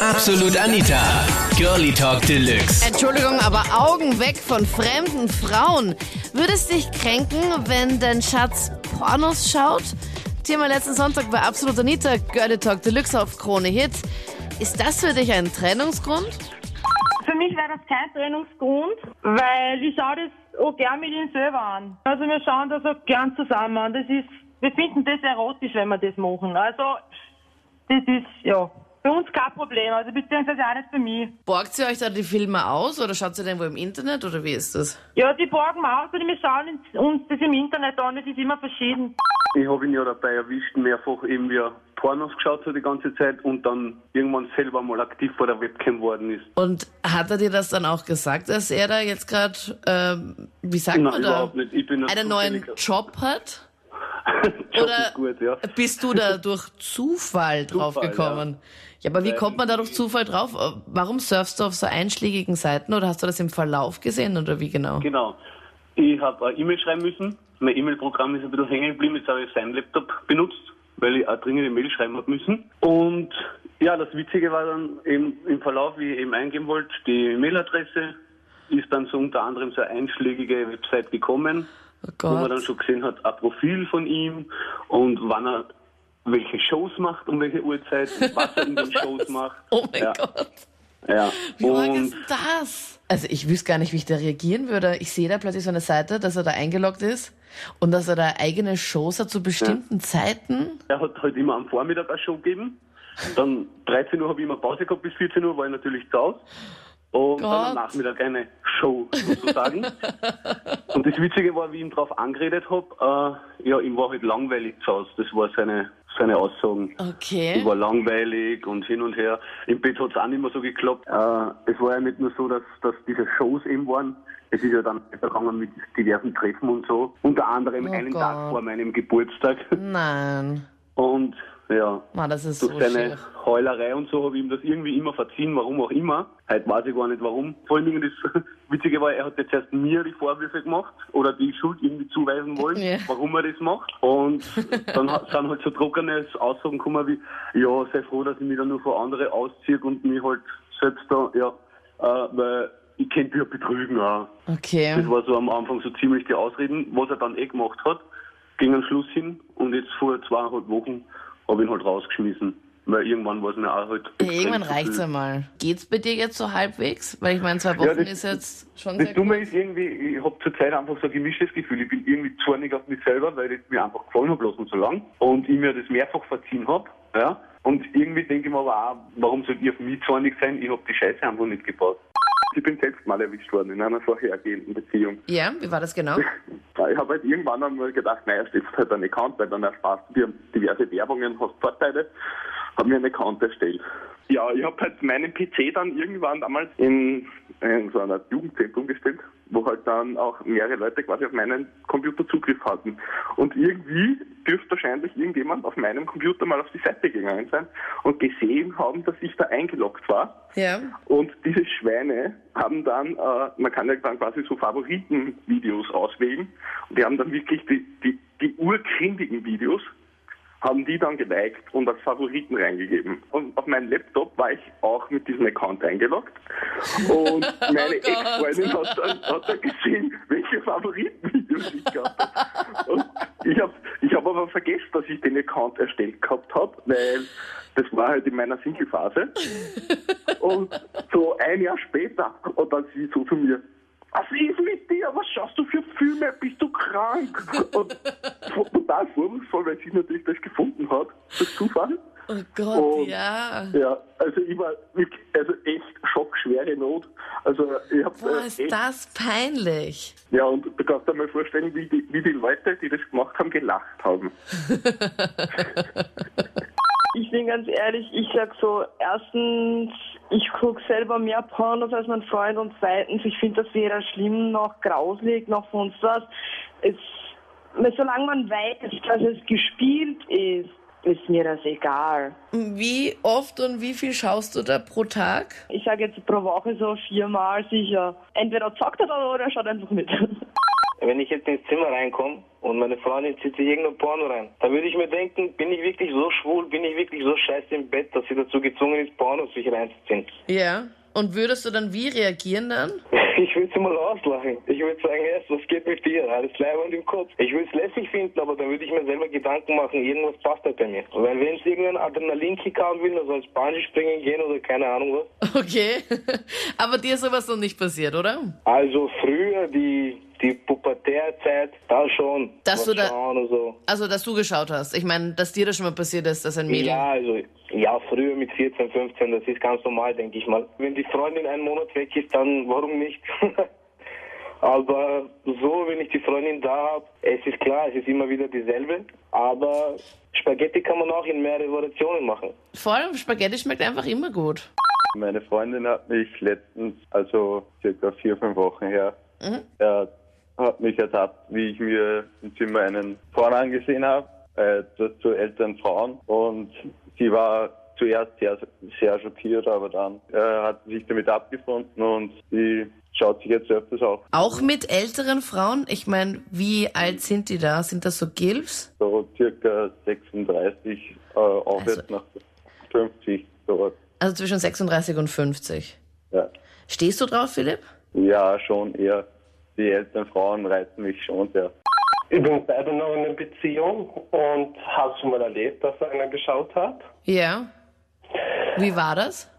Absolut Anita. Girlie Talk Deluxe. Entschuldigung, aber Augen weg von fremden Frauen. Würde es dich kränken, wenn dein Schatz Pornos schaut? Thema letzten Sonntag bei Absolut Anita, Girlie Talk Deluxe auf Krone Hit. Ist das für dich ein Trennungsgrund? Für mich wäre das kein Trennungsgrund, weil ich schaue das auch gern mit ihm selber an. Also wir schauen das auch gern zusammen an. Das ist, wir finden das erotisch, wenn wir das machen. Also das ist, ja, für uns kein Problem. Also beziehungsweise auch nicht für mich. Borgt ihr euch da die Filme aus oder schaut ihr den wo im Internet oder wie ist das? Ja, die borgen wir aus und wir schauen uns das im Internet an. Das ist immer verschieden. Ich habe ihn ja dabei erwischt, mehrfach eben wie er Pornos geschaut hat die ganze Zeit und dann irgendwann selber mal aktiv vor der Webcam geworden ist. Und hat er dir das dann auch gesagt, dass er da jetzt gerade, ähm, wie sagt Nein, man da, überhaupt nicht. Ich bin ein einen neuen Job hat? Oder gut, ja. bist du da durch Zufall drauf Zufall, gekommen? Ja. aber wie kommt man da durch Zufall drauf? Warum surfst du auf so einschlägigen Seiten oder hast du das im Verlauf gesehen oder wie genau? Genau. Ich habe eine E-Mail schreiben müssen. Mein E-Mail-Programm ist ein bisschen hängen geblieben. Jetzt habe ich seinen Laptop benutzt, weil ich eine Mail schreiben habe müssen. Und ja, das Witzige war dann eben im Verlauf, wie ich eben eingeben wollte, die Mailadresse ist dann so unter anderem so eine einschlägige Website gekommen, Oh wo man dann schon gesehen hat, ein Profil von ihm und wann er welche Shows macht, um welche Uhrzeit, was er in den Shows macht. Oh mein ja, Gott. Ja. Wie Und ist das? Also ich wüsste gar nicht, wie ich da reagieren würde. Ich sehe da plötzlich so eine Seite, dass er da eingeloggt ist und dass er da eigene Shows hat zu bestimmten Zeiten. Er hat halt immer am Vormittag eine Show gegeben. Dann 13 Uhr habe ich immer Pause gehabt, bis 14 Uhr war ich natürlich zu Hause. Und dann am Gott. Nachmittag eine Show sozusagen. und das Witzige war, wie ich ihn darauf angeredet habe, äh, ja, ihm war halt langweilig zu Hause. Das war seine, seine Aussagen. Okay. Ich war langweilig und hin und her. Im Bett hat es auch nicht mehr so geklappt. Äh, es war ja nicht nur so, dass, dass diese Shows eben waren. Es ist ja dann weitergegangen mit diversen Treffen und so. Unter anderem Oh einen Gott. Tag vor meinem Geburtstag. Nein. Und ja, Mann, das ist so durch seine schier. Heulerei und so habe ich ihm das irgendwie immer verziehen, warum auch immer. Heute weiß ich gar nicht warum. Vor allen Dingen das Witzige war, er hat jetzt erst mir die Vorwürfe gemacht oder die Schuld irgendwie zuweisen wollen, Ja. warum er das macht. Und dann hat- sind halt so trockene Aussagen gekommen wie, ja, sei froh, dass ich mich dann nur vor andere ausziehe und mich halt selbst da, ja, äh, weil ich könnte ja betrügen auch. Okay. Das war so am Anfang so ziemlich die Ausreden, was er dann eh gemacht hat, ging am Schluss hin und jetzt vor zweieinhalb Wochen habe ich ihn halt rausgeschmissen. Weil irgendwann war es mir auch halt. Ja, irgendwann reicht's viel. einmal. Geht's bei dir jetzt so halbwegs? Weil ich meine, zwei Wochen das- ist jetzt schon Das sehr Dumme gut. ist irgendwie, ich habe zurzeit einfach so ein gemischtes Gefühl. Ich bin irgendwie zornig auf mich selber, weil es mir einfach gefallen bloß und so lang. Und ich mir das mehrfach verziehen habe. Ja? Und irgendwie denke ich mir aber auch, warum soll ich auf mich zornig sein? Ich habe die Scheiße einfach nicht gebaut. Ich bin selbst mal erwischt worden in einer vorhergehenden Beziehung. Ja, wie war das genau? Ich habe halt irgendwann einmal gedacht, naja, stellst halt einen Account, weil dann ersparst du dir diverse Werbungen, hast Vorteile. Habe mir einen Account erstellt. Ja, ich habe halt meinen PC dann irgendwann damals in, in so einer Jugendzentrum gestellt, wo halt dann auch mehrere Leute quasi auf meinen Computer Zugriff hatten. Und irgendwie dürfte wahrscheinlich irgendjemand auf meinem Computer mal auf die Seite gegangen sein und gesehen haben, dass ich da eingeloggt war. Ja. Und diese Schweine haben dann, äh, man kann ja dann quasi so Favoritenvideos auswählen. Und die haben dann wirklich die, die, die urkrindigen Videos, haben die dann geliked und als Favoriten reingegeben. Und auf meinem Laptop war ich auch mit diesem Account eingeloggt. Und meine Oh. Ex-Freundin hat dann, hat dann gesehen, welche Favoritenvideos ich gehabt habe. Und ich habe ich hab aber vergessen, dass ich den Account erstellt gehabt habe, weil das war halt in meiner Single-Phase. Und so ein Jahr später, und dann sie so zu mir, was ist mit dir? Was schaust du für Filme? Bist du krank? Und total vorwurfsvoll, weil sie natürlich das gefunden hat, durch Zufall. Oh Gott, Und- ja. Ja, also ich war wirklich, also echt schockschwere Not. Also ich habe Boah, ist echt, das peinlich. ja und du kannst dir mal vorstellen, wie die, wie die Leute, die das gemacht haben, gelacht haben. Ich bin ganz ehrlich, ich sag so, erstens, ich gucke selber mehr Pornos als mein Freund und zweitens, ich finde das weder schlimm noch grauslig noch sonst was. Es, solange man weiß, dass es gespielt ist, ist mir das egal. Wie oft und wie viel schaust du da pro Tag? Ich sage jetzt pro Woche so viermal sicher. Entweder zockt er dann oder er schaut einfach mit. wenn ich jetzt ins Zimmer reinkomme und meine Freundin zieht sich irgendein Porno rein, dann würde ich mir denken, bin ich wirklich so schwul, bin ich wirklich so scheiße im Bett, dass sie dazu gezwungen ist, Pornos sich reinzuziehen. Ja. Und würdest du dann wie reagieren dann? Ich würde sie mal auslachen. Ich würde sagen, yes, was geht mit dir? Alles leibend im Kopf. Ich würde es lässig finden, aber dann würde ich mir selber Gedanken machen, irgendwas passt halt bei mir. Weil wenn es irgendein Adrenalinkick haben will, dann soll es Bungee springen gehen oder keine Ahnung was. Okay. aber dir ist sowas noch nicht passiert, oder? Also früher, die die Pubertärzeit, da schon. Dass du da, so. Also, dass du geschaut hast. Ich meine, dass dir das schon mal passiert ist, dass ein Mädel. Ja, also, ja, früher mit 14, 15, das ist ganz normal, denke ich mal. Wenn die Freundin einen Monat weg ist, dann warum nicht? aber so, wenn ich die Freundin da habe, es ist klar, es ist immer wieder dieselbe, aber Spaghetti kann man auch in mehrere Variationen machen. Vor allem Spaghetti schmeckt einfach immer gut. Meine Freundin hat mich letztens, also circa vier, fünf Wochen her, mhm. er hat mich ertappt, wie ich mir im Zimmer einen Porn angesehen habe, äh, zu älteren Frauen. Und sie war zuerst sehr, sehr schockiert, aber dann äh, hat sie sich damit abgefunden und sie schaut sich jetzt öfters auch. Auch mit älteren Frauen? Ich meine, wie alt sind die da? Sind das so Gilfs? So circa 36, äh, aufwärts also, nach 50 sowas. Also zwischen 36 und 50? Ja. Stehst du drauf, Philipp? Ja, schon eher die älteren Frauen reizen mich schon sehr. Ich bin selber noch in einer Beziehung und habe schon mal erlebt, dass einer geschaut hat. Ja. Wie war das?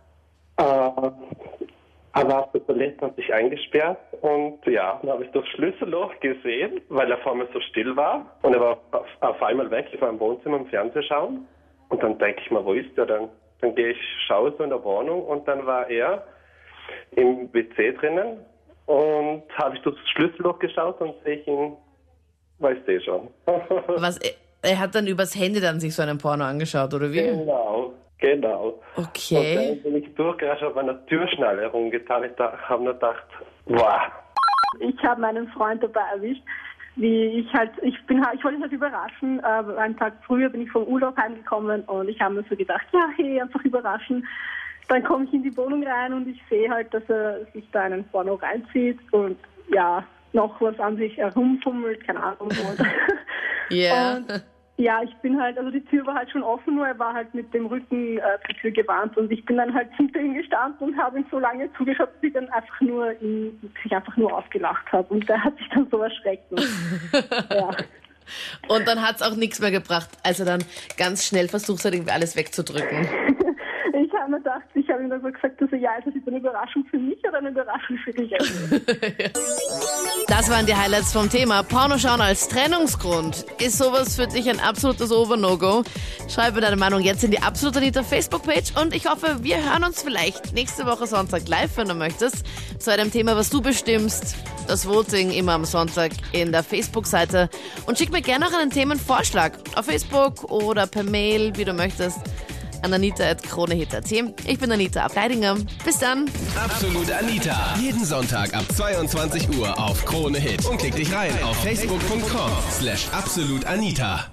Äh, er war so verletzt und sich eingesperrt und ja, dann habe ich das Schlüsselloch gesehen, weil er vor mir so still war und er war auf, auf einmal weg. Ich war im Wohnzimmer im Fernsehen schauen und dann denke ich mir, wo ist er denn? Dann gehe ich, schaue so in der Wohnung und dann war er im WC drinnen und habe ich das Schlüsselloch geschaut und sehe ich ihn, weißt du eh schon. Was, er hat dann übers Handy dann sich so einen Porno angeschaut, oder wie? Genau, genau. Okay. Und dann bin ich durchgerascht, habe eine Türschnalle herumgetan. Ich habe nur gedacht, wow. Ich habe meinen Freund dabei erwischt, wie ich halt, ich bin halt, ich wollte ihn halt überraschen. Äh, einen Tag früher bin ich vom Urlaub heimgekommen und ich habe mir so gedacht, ja, hey, einfach überraschen. Dann komme ich in die Wohnung rein und ich sehe halt, dass er sich da einen Porno reinzieht und ja, noch was an sich herumfummelt, keine Ahnung. Ja. yeah. ja, ich bin halt, also die Tür war halt schon offen, nur er war halt mit dem Rücken äh, zur Tür gewarnt und ich bin dann halt hinter ihm gestanden und habe ihm so lange zugeschaut, dass ich dann einfach nur ihn, ich einfach nur ausgelacht habe und der hat sich dann so erschreckt. ja. Und dann hat es auch nichts mehr gebracht, als er dann ganz schnell versucht hat, irgendwie alles wegzudrücken ich habe gesagt, also ja, ist das jetzt eine Überraschung für mich oder eine Überraschung für dich? das waren die Highlights vom Thema. Pornoschauen als Trennungsgrund. Ist sowas für dich ein absolutes Over-No-Go? Schreibe deine Meinung jetzt in die Absolut Anita Facebook-Page und ich hoffe, wir hören uns vielleicht nächste Woche Sonntag live, wenn du möchtest, zu einem Thema, was du bestimmst. Das Voting immer am Sonntag in der Facebook-Seite und schick mir gerne auch einen Themenvorschlag auf Facebook oder per Mail, wie du möchtest an anita.kronehit.at. Ich bin Anita Ableidinger. Bis dann. Absolut Anita. Jeden Sonntag ab 22 Uhr auf Krone Hit. Und klick dich rein auf facebook.com slash absolutanita.